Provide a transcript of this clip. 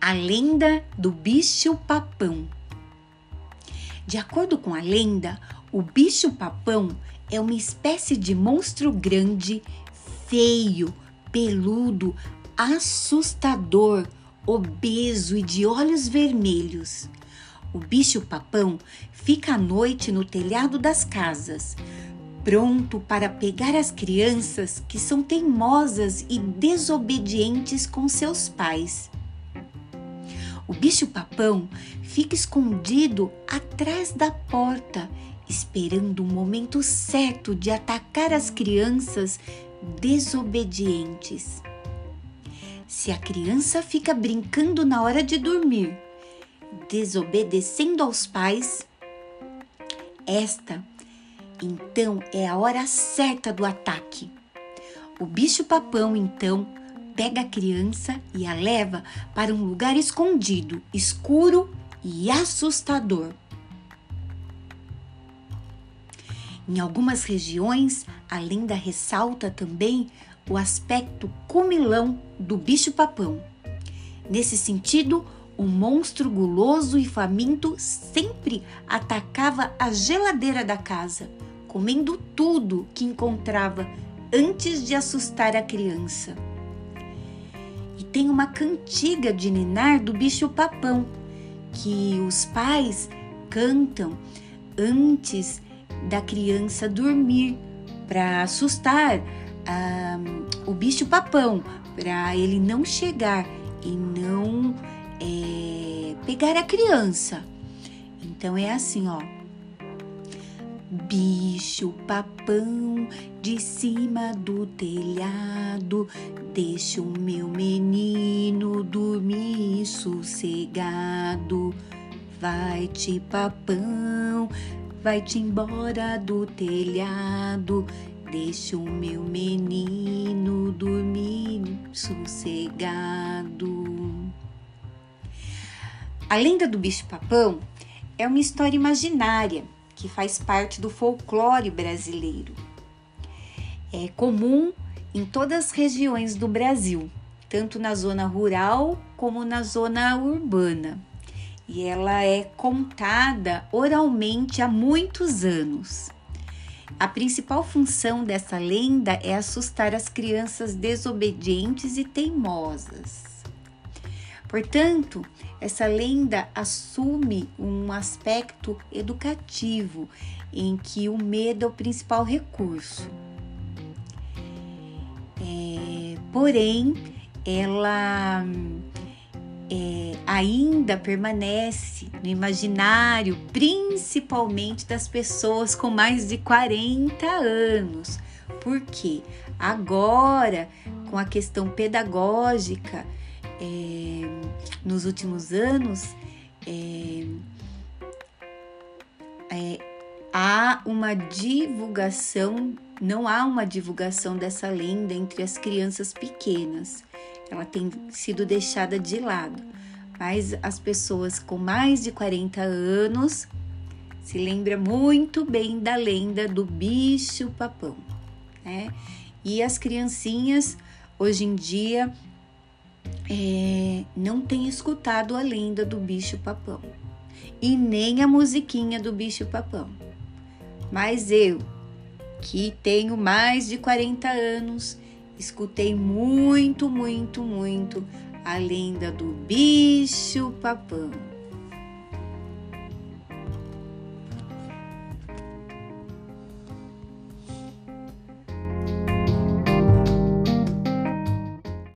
A lenda do bicho-papão. De acordo com a lenda, o bicho-papão é uma espécie de monstro grande, feio, peludo, assustador, obeso e de olhos vermelhos. O bicho-papão fica à noite no telhado das casas, pronto para pegar as crianças que são teimosas e desobedientes com seus pais. O bicho-papão fica escondido atrás da porta, esperando o momento certo de atacar as crianças desobedientes. Se a criança fica brincando na hora de dormir, desobedecendo aos pais, esta então é a hora certa do ataque. O bicho-papão então pega a criança e a leva para um lugar escondido, escuro e assustador. Em algumas regiões, a lenda ressalta também o aspecto comilão do bicho-papão. Nesse sentido, o monstro guloso e faminto sempre atacava a geladeira da casa, comendo tudo que encontrava antes de assustar a criança tem uma cantiga de ninar do bicho-papão que os pais cantam antes da criança dormir para assustar ah, o bicho-papão, para ele não chegar e não é, pegar a criança. Então é assim, ó. Bicho papão de cima do telhado, deixa o meu menino dormir sossegado. Vai-te, papão, vai-te embora do telhado, deixa o meu menino dormir sossegado. A lenda do bicho-papão é uma história imaginária que faz parte do folclore brasileiro. É comum em todas as regiões do Brasil, tanto na zona rural como na zona urbana. E ela é contada oralmente há muitos anos. A principal função dessa lenda é assustar as crianças desobedientes e teimosas. Portanto, essa lenda assume um aspecto educativo em que o medo é o principal recurso. É, porém, ela é, ainda permanece no imaginário, principalmente das pessoas com mais de 40 anos. Porque agora, com a questão pedagógica, é, nos últimos anos, é, é, há uma divulgação, não há uma divulgação dessa lenda entre as crianças pequenas. Ela tem sido deixada de lado. Mas as pessoas com mais de 40 anos se lembram muito bem da lenda do bicho papão, né? E as criancinhas hoje em dia é, não tem escutado a lenda do bicho-papão e nem a musiquinha do bicho-papão. Mas eu, que tenho mais de 40 anos, escutei muito, muito, muito a lenda do bicho-papão.